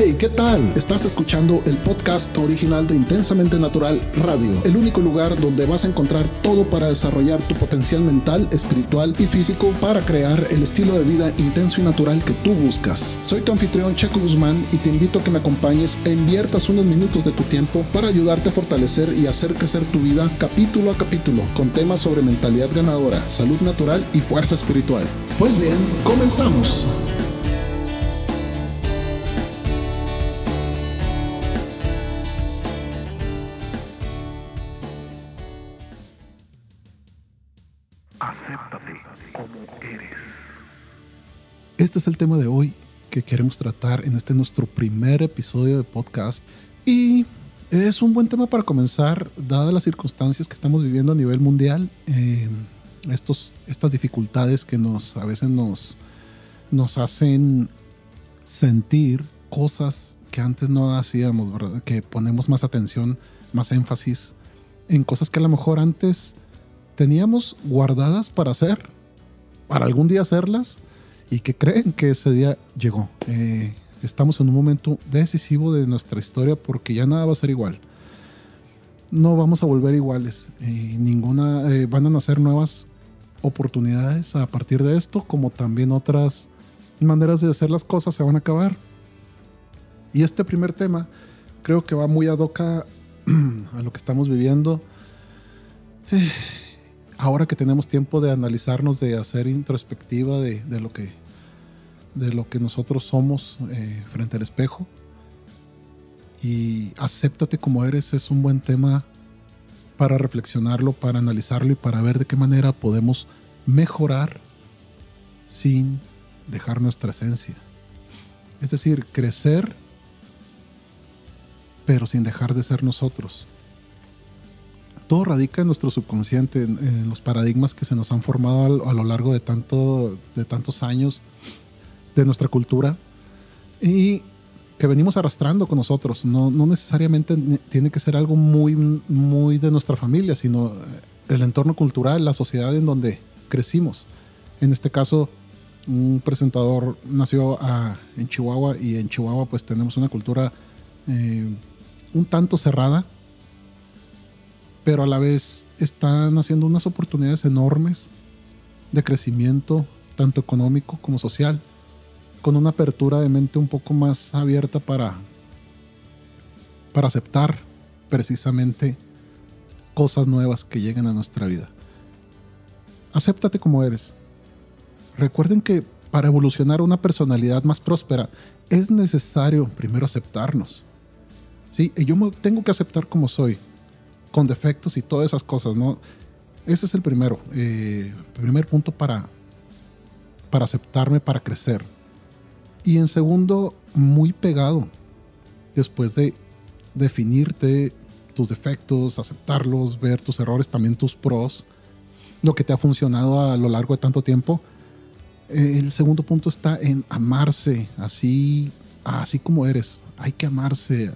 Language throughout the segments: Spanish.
Hey, ¿qué tal? Estás escuchando el podcast original de Intensamente Natural Radio, el único lugar donde vas a encontrar todo para desarrollar tu potencial mental, espiritual y físico para crear el estilo de vida intenso y natural que tú buscas. Soy tu anfitrión Checo Guzmán y te invito a que me acompañes e inviertas unos minutos de tu tiempo para ayudarte a fortalecer y hacer crecer tu vida capítulo a capítulo con temas sobre mentalidad ganadora, salud natural y fuerza espiritual. Pues bien, comenzamos. El tema de hoy que queremos tratar en este nuestro primer episodio de podcast. Y es un buen tema para comenzar dadas las circunstancias que estamos viviendo a nivel mundial, eh, estos, estas dificultades que nos a veces nos, nos hacen sentir cosas que antes no hacíamos, que ponemos más atención, más énfasis en cosas que a lo mejor antes teníamos guardadas para hacer, para algún día hacerlas y que creen que ese día llegó. Eh, estamos en un momento decisivo de nuestra historia porque ya nada va a ser igual. No vamos a volver iguales. Eh, ninguna eh, van a nacer nuevas oportunidades a partir de esto, como también otras maneras de hacer las cosas se van a acabar. Y este primer tema creo que va muy a doca a lo que estamos viviendo. Ahora que tenemos tiempo de analizarnos, de hacer introspectiva de, lo, que, de lo que nosotros somos eh, frente al espejo. Y acéptate como eres es un buen tema para reflexionarlo, para analizarlo y para ver de qué manera podemos mejorar sin dejar nuestra esencia. Es decir, crecer, pero sin dejar de ser nosotros todo radica en nuestro subconsciente, en, los paradigmas que se nos han formado a, lo largo de, tanto, de tantos años de nuestra cultura y que venimos arrastrando con nosotros. No, no necesariamente tiene que ser algo muy, muy de nuestra familia, sino el entorno cultural, la sociedad en donde crecimos. En este caso, un presentador nació en Chihuahua y en Chihuahua pues tenemos una cultura eh, un tanto cerrada pero a la vez están haciendo unas oportunidades enormes de crecimiento, tanto económico como social, con una apertura de mente un poco más abierta para, para aceptar precisamente cosas nuevas que lleguen a nuestra vida. Acéptate como eres. Recuerden que para evolucionar una personalidad más próspera es necesario primero aceptarnos. Sí, yo tengo que aceptar como soy con defectos y todas esas cosas, ¿no? Ese es el primero, eh, primer punto para, para aceptarme, para crecer. Y en segundo, muy pegado, después de definirte tus defectos, aceptarlos, ver tus errores, también tus pros, lo que te ha funcionado a lo largo de tanto tiempo. Eh, el segundo punto está en amarse, así, así como eres. Hay que amarse,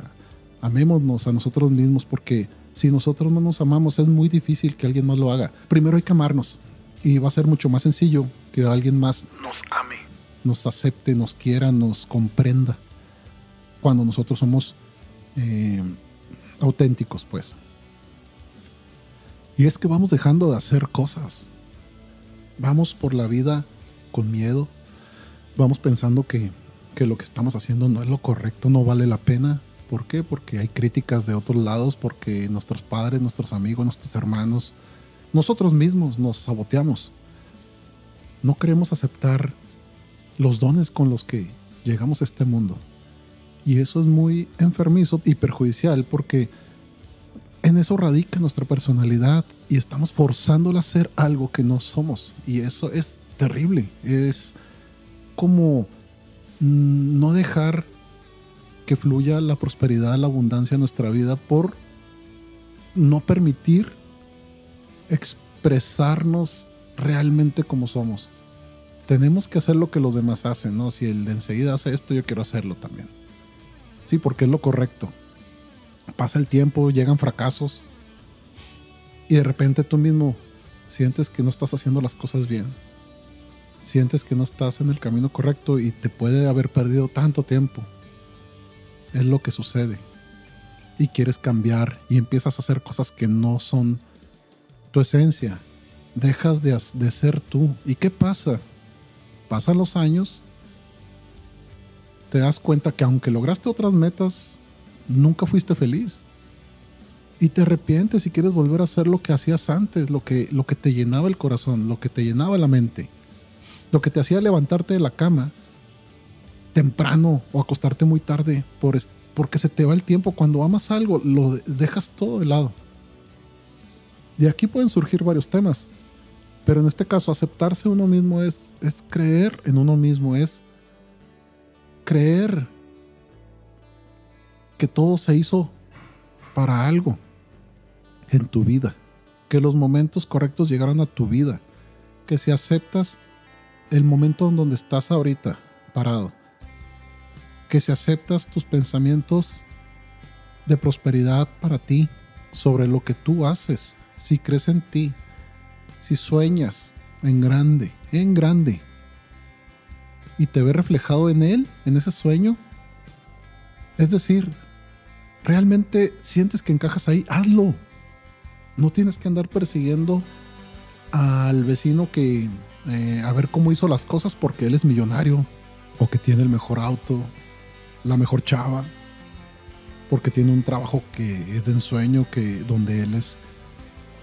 amémonos a nosotros mismos porque si nosotros no nos amamos, es muy difícil que alguien más lo haga. Primero hay que amarnos y va a ser mucho más sencillo que alguien más nos ame, nos acepte, nos quiera, nos comprenda. Cuando nosotros somos eh, auténticos, pues. Y es que vamos dejando de hacer cosas. Vamos por la vida con miedo. Vamos pensando que, que lo que estamos haciendo no es lo correcto, no vale la pena ¿Por qué? Porque hay críticas de otros lados, porque nuestros padres, nuestros amigos, nuestros hermanos, nosotros mismos nos saboteamos. No queremos aceptar los dones con los que llegamos a este mundo. Y eso es muy enfermizo y perjudicial porque en eso radica nuestra personalidad y estamos forzándola a ser algo que no somos. Y eso es terrible. Es como mm, no dejar que fluya la prosperidad, la abundancia en nuestra vida por no permitir expresarnos realmente como somos. Tenemos que hacer lo que los demás hacen, ¿no? Si el de enseguida hace esto, yo quiero hacerlo también. Sí, porque es lo correcto. Pasa el tiempo, llegan fracasos y de repente tú mismo sientes que no estás haciendo las cosas bien. Sientes que no estás en el camino correcto y te puede haber perdido tanto tiempo es lo que sucede. Y quieres cambiar y empiezas a hacer cosas que no son tu esencia. Dejas de, de ser tú. ¿Y qué pasa? Pasan los años, te das cuenta que aunque lograste otras metas, nunca fuiste feliz. Y te arrepientes y quieres volver a hacer lo que hacías antes, lo que, lo que te llenaba el corazón, lo que te llenaba la mente, lo que te hacía levantarte de la cama temprano o acostarte muy tarde por, porque se te va el tiempo. Cuando amas algo, lo dejas todo de lado. De aquí pueden surgir varios temas. Pero en este caso, aceptarse uno mismo es, es creer en uno mismo, es creer que todo se hizo para algo en tu vida, que los momentos correctos llegaron a tu vida, que si aceptas el momento en donde estás ahorita parado, que si aceptas tus pensamientos de prosperidad para ti, sobre lo que tú haces, si crees en ti, si sueñas en grande, en grande, y te ves reflejado en él, en ese sueño, es decir, realmente sientes que encajas ahí, hazlo. No tienes que andar persiguiendo al vecino que eh, a ver cómo hizo las cosas porque él es millonario o que tiene el mejor auto la mejor chava, porque tiene un trabajo que es de ensueño, que, donde él es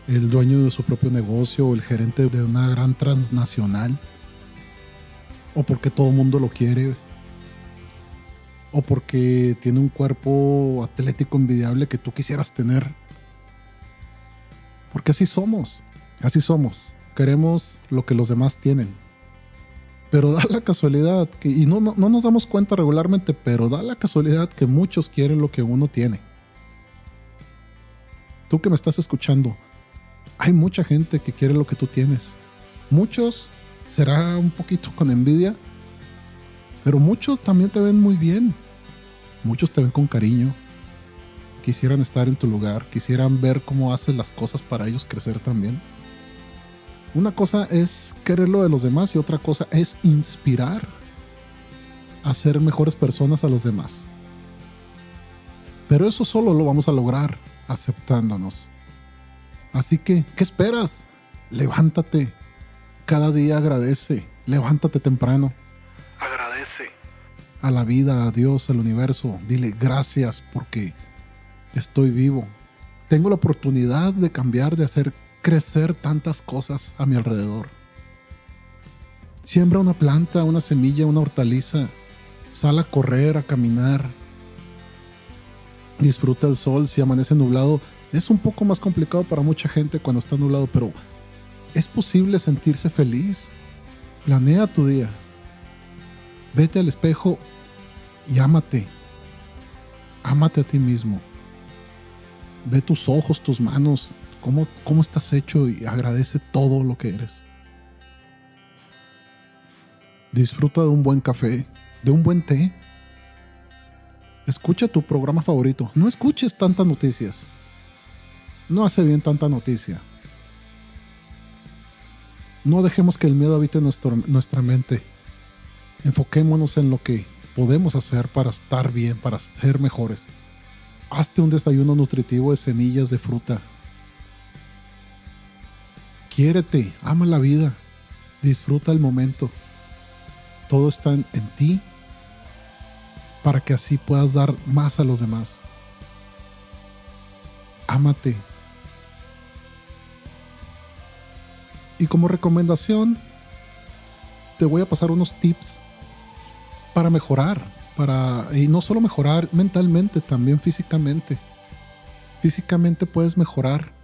el dueño de su propio negocio o el gerente de una gran transnacional, o porque todo el mundo lo quiere, o porque tiene un cuerpo atlético envidiable que tú quisieras tener. Porque así somos, así somos. Queremos lo que los demás tienen. Pero da la casualidad que, y no, no, nos damos cuenta regularmente, pero da la casualidad que muchos quieren lo que uno tiene. Tú que me estás escuchando, hay mucha gente que quiere lo que tú tienes. Muchos será un poquito con envidia, pero muchos también te ven muy bien. Muchos te ven con cariño. Quisieran estar en tu lugar, quisieran ver cómo haces las cosas para ellos crecer también. Una cosa es querer lo de los demás y otra cosa es inspirar a ser mejores personas a los demás. Pero eso solo lo vamos a lograr aceptándonos. Así que, ¿qué esperas? Levántate. Cada día agradece. Levántate temprano. Agradece. A la vida, a Dios, al universo. Dile gracias porque estoy vivo. Tengo la oportunidad de cambiar, de hacer crecer tantas cosas a mi alrededor. Siembra una planta, una semilla, una hortaliza. Sal a correr, a caminar. Disfruta el sol. Si amanece nublado, es un poco más complicado para mucha gente cuando está nublado, pero es posible sentirse feliz. Planea tu día. Vete al espejo y ámate. Ámate a ti mismo. Ve tus ojos, tus manos, cómo, estás hecho y agradece todo lo que eres. Disfruta de un buen café, de un buen té. Escucha tu programa favorito. No escuches tantas noticias. No hace bien tanta noticia. No dejemos que el miedo habite nuestra mente. Enfoquémonos en lo que podemos hacer para estar bien, para ser mejores. Hazte un desayuno nutritivo de semillas de fruta, Quiérete, ama la vida, disfruta el momento. Todo está en, ti para que así puedas dar más a los demás. Ámate. Y como recomendación, te voy a pasar unos tips para mejorar, para y no solo mejorar mentalmente, también físicamente. Físicamente puedes mejorar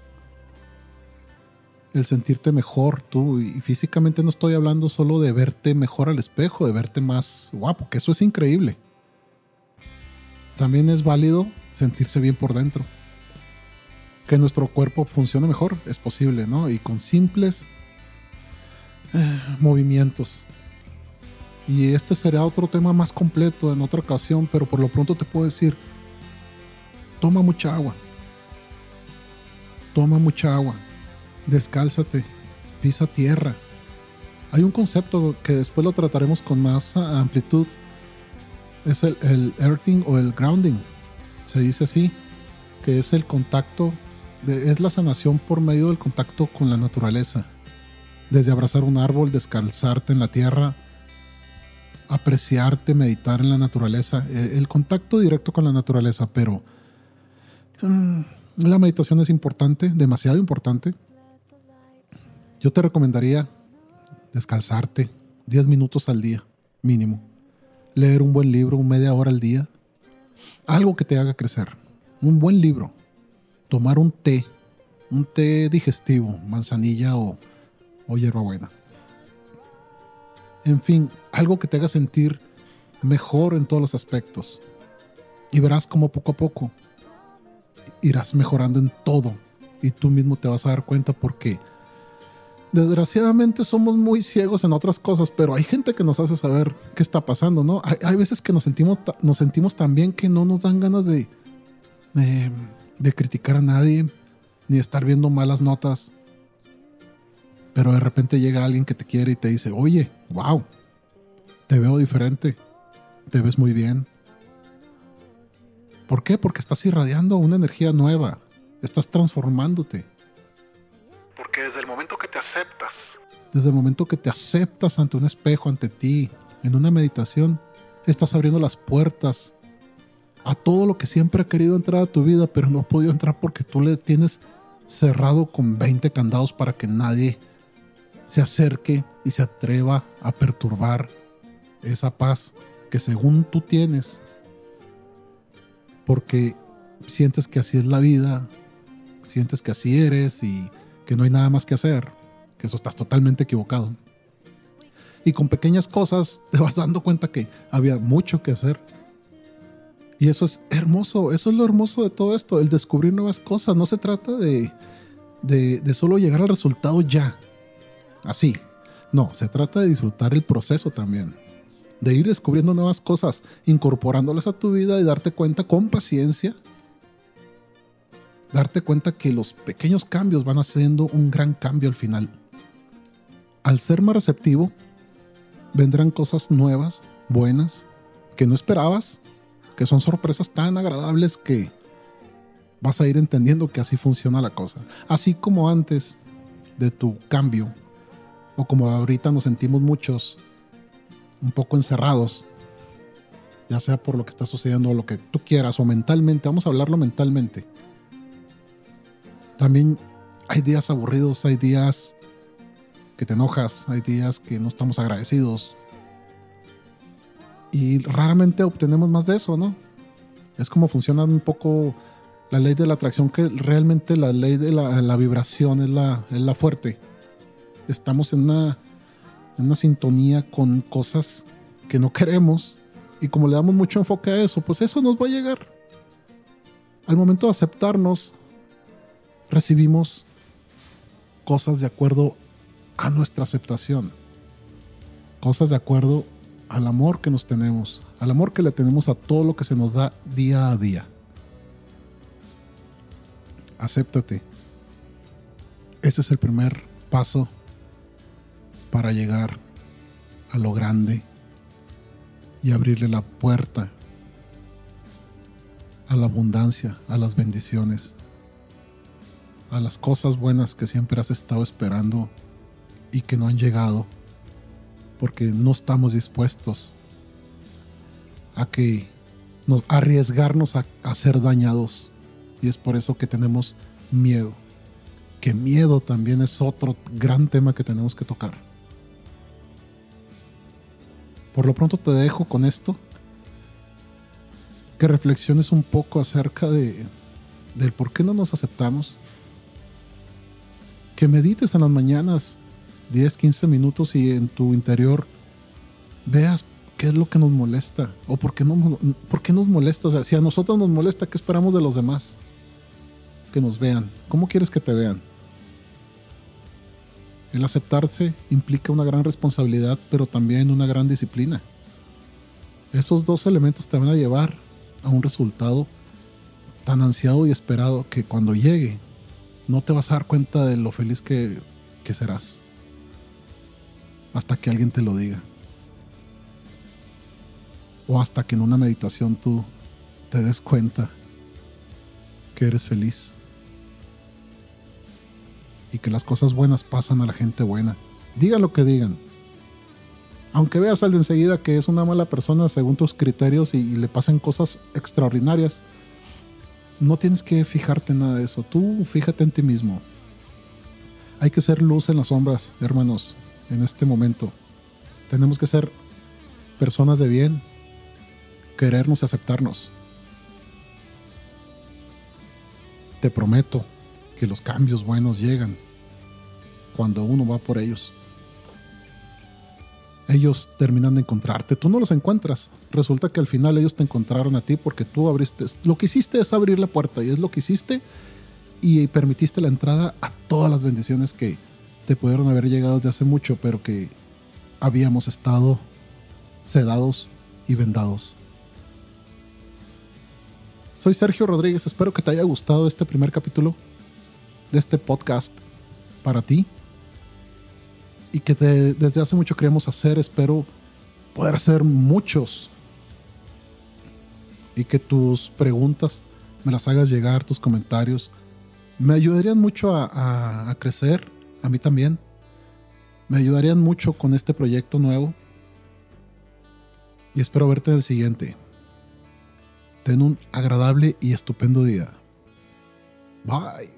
el sentirte mejor tú. Y físicamente no estoy hablando solo de verte mejor al espejo, de verte más guapo, que eso es increíble. También es válido sentirse bien por dentro. Que nuestro cuerpo funcione mejor, es posible, ¿no? Y con simples eh, movimientos. Y este será otro tema más completo en otra ocasión, pero por lo pronto te puedo decir, toma mucha agua. Toma mucha agua descálzate, pisa tierra. Hay un concepto que después lo trataremos con más amplitud, es el, earthing o el grounding. Se dice así, que es el contacto, es la sanación por medio del contacto con la naturaleza. Desde abrazar un árbol, descalzarte en la tierra, apreciarte, meditar en la naturaleza, e, el contacto directo con la naturaleza, pero mm, la meditación es importante, demasiado importante. Yo te recomendaría descalzarte 10 minutos al día, mínimo. Leer un buen libro, media hora al día. Algo que te haga crecer. Un buen libro. Tomar un té, un té digestivo, manzanilla o, o hierbabuena en fin, algo que te haga sentir mejor en todos los aspectos. Y verás cómo poco a poco irás mejorando en todo y tú mismo te vas a dar cuenta porque desgraciadamente somos muy ciegos en otras cosas, pero hay gente que nos hace saber qué está pasando, ¿no? Hay, veces que nos sentimos, nos sentimos tan bien que no nos dan ganas de, de, de criticar a nadie, ni estar viendo malas notas pero de repente llega alguien que te quiere y te dice, oye, wow, te veo diferente, te ves muy bien. ¿Por qué? Porque estás irradiando una energía nueva, estás transformándote. Porque desde el momento que te aceptas, desde el momento que te aceptas ante un espejo, ante ti, en una meditación, estás abriendo las puertas a todo lo que siempre ha querido entrar a tu vida, pero no ha podido entrar porque tú le tienes cerrado con 20 candados para que nadie se acerque y se atreva a perturbar esa paz que según tú tienes, porque sientes que así es la vida, sientes que así eres y que no hay nada más que hacer, que eso estás totalmente equivocado. Y con pequeñas cosas te vas dando cuenta que había mucho que hacer. Y eso es hermoso, eso es lo hermoso de todo esto, el descubrir nuevas cosas. No se trata de, de, solo llegar al resultado ya, así. No, se trata de disfrutar el proceso también. De ir descubriendo nuevas cosas, incorporándolas a tu vida y darte cuenta con paciencia. Darte cuenta que los pequeños cambios van haciendo un gran cambio al final. Al ser más receptivo, vendrán cosas nuevas, buenas, que no esperabas, que son sorpresas tan agradables que vas a ir entendiendo que así funciona la cosa. Así como antes de tu cambio o como ahorita nos sentimos muchos un poco encerrados, ya sea por lo que está sucediendo o lo que tú quieras, o mentalmente, vamos a hablarlo mentalmente. También hay días aburridos, hay días que te enojas, hay días que no estamos agradecidos. Y raramente obtenemos más de eso, ¿no? Es como funciona un poco la ley de la atracción, que realmente la ley de la, vibración es la, es la fuerte estamos en una, en una sintonía con cosas que no queremos y como le damos mucho enfoque a eso, pues eso nos va a llegar. Al momento de aceptarnos, recibimos cosas de acuerdo a nuestra aceptación, cosas de acuerdo al amor que nos tenemos, al amor que le tenemos a todo lo que se nos da día a día. Acéptate. Ese es el primer paso para llegar a lo grande y abrirle la puerta a la abundancia, a las bendiciones, a las cosas buenas que siempre has estado esperando y que no han llegado porque no estamos dispuestos a que nos arriesgarnos a, a ser dañados y es por eso que tenemos miedo que miedo también es otro gran tema que tenemos que tocar por lo pronto te dejo con esto. Que reflexiones un poco acerca de del por qué no nos aceptamos. Que medites en las mañanas 10, 15 minutos y en tu interior veas qué es lo que nos molesta o por qué, nos molesta. O si a nosotros nos molesta, ¿qué esperamos de los demás? Que nos vean. ¿Cómo quieres que te vean? El aceptarse implica una gran responsabilidad, pero también una gran disciplina. Esos dos elementos te van a llevar a un resultado tan ansiado y esperado que cuando llegue no te vas a dar cuenta de lo feliz que, que serás. Hasta que alguien te lo diga. o hasta que en una meditación tú te des cuenta que eres feliz y que las cosas buenas pasan a la gente buena. Digan lo que digan. Aunque veas al de enseguida que es una mala persona según tus criterios y le pasen cosas extraordinarias, no tienes que fijarte en nada de eso. Tú fíjate en ti mismo. Hay que ser luz en las sombras, hermanos, en este momento. Tenemos que ser personas de bien, querernos y aceptarnos. Te prometo que los cambios buenos llegan cuando uno va por ellos. Ellos terminan de encontrarte, tú no los encuentras. Resulta que al final ellos te encontraron a ti porque tú abriste. Lo que hiciste es abrir la puerta y es lo que hiciste y permitiste la entrada a todas las bendiciones que te pudieron haber llegado desde hace mucho, pero que habíamos estado sedados y vendados. Soy Sergio Rodríguez, espero que te haya gustado este primer capítulo de este podcast para ti y que desde hace mucho queremos hacer, espero poder hacer muchos y que tus preguntas me las hagas llegar, tus comentarios, me ayudarían mucho a, a crecer, a mí también, me ayudarían mucho con este proyecto nuevo y espero verte en el siguiente. Ten un agradable y estupendo día. Bye.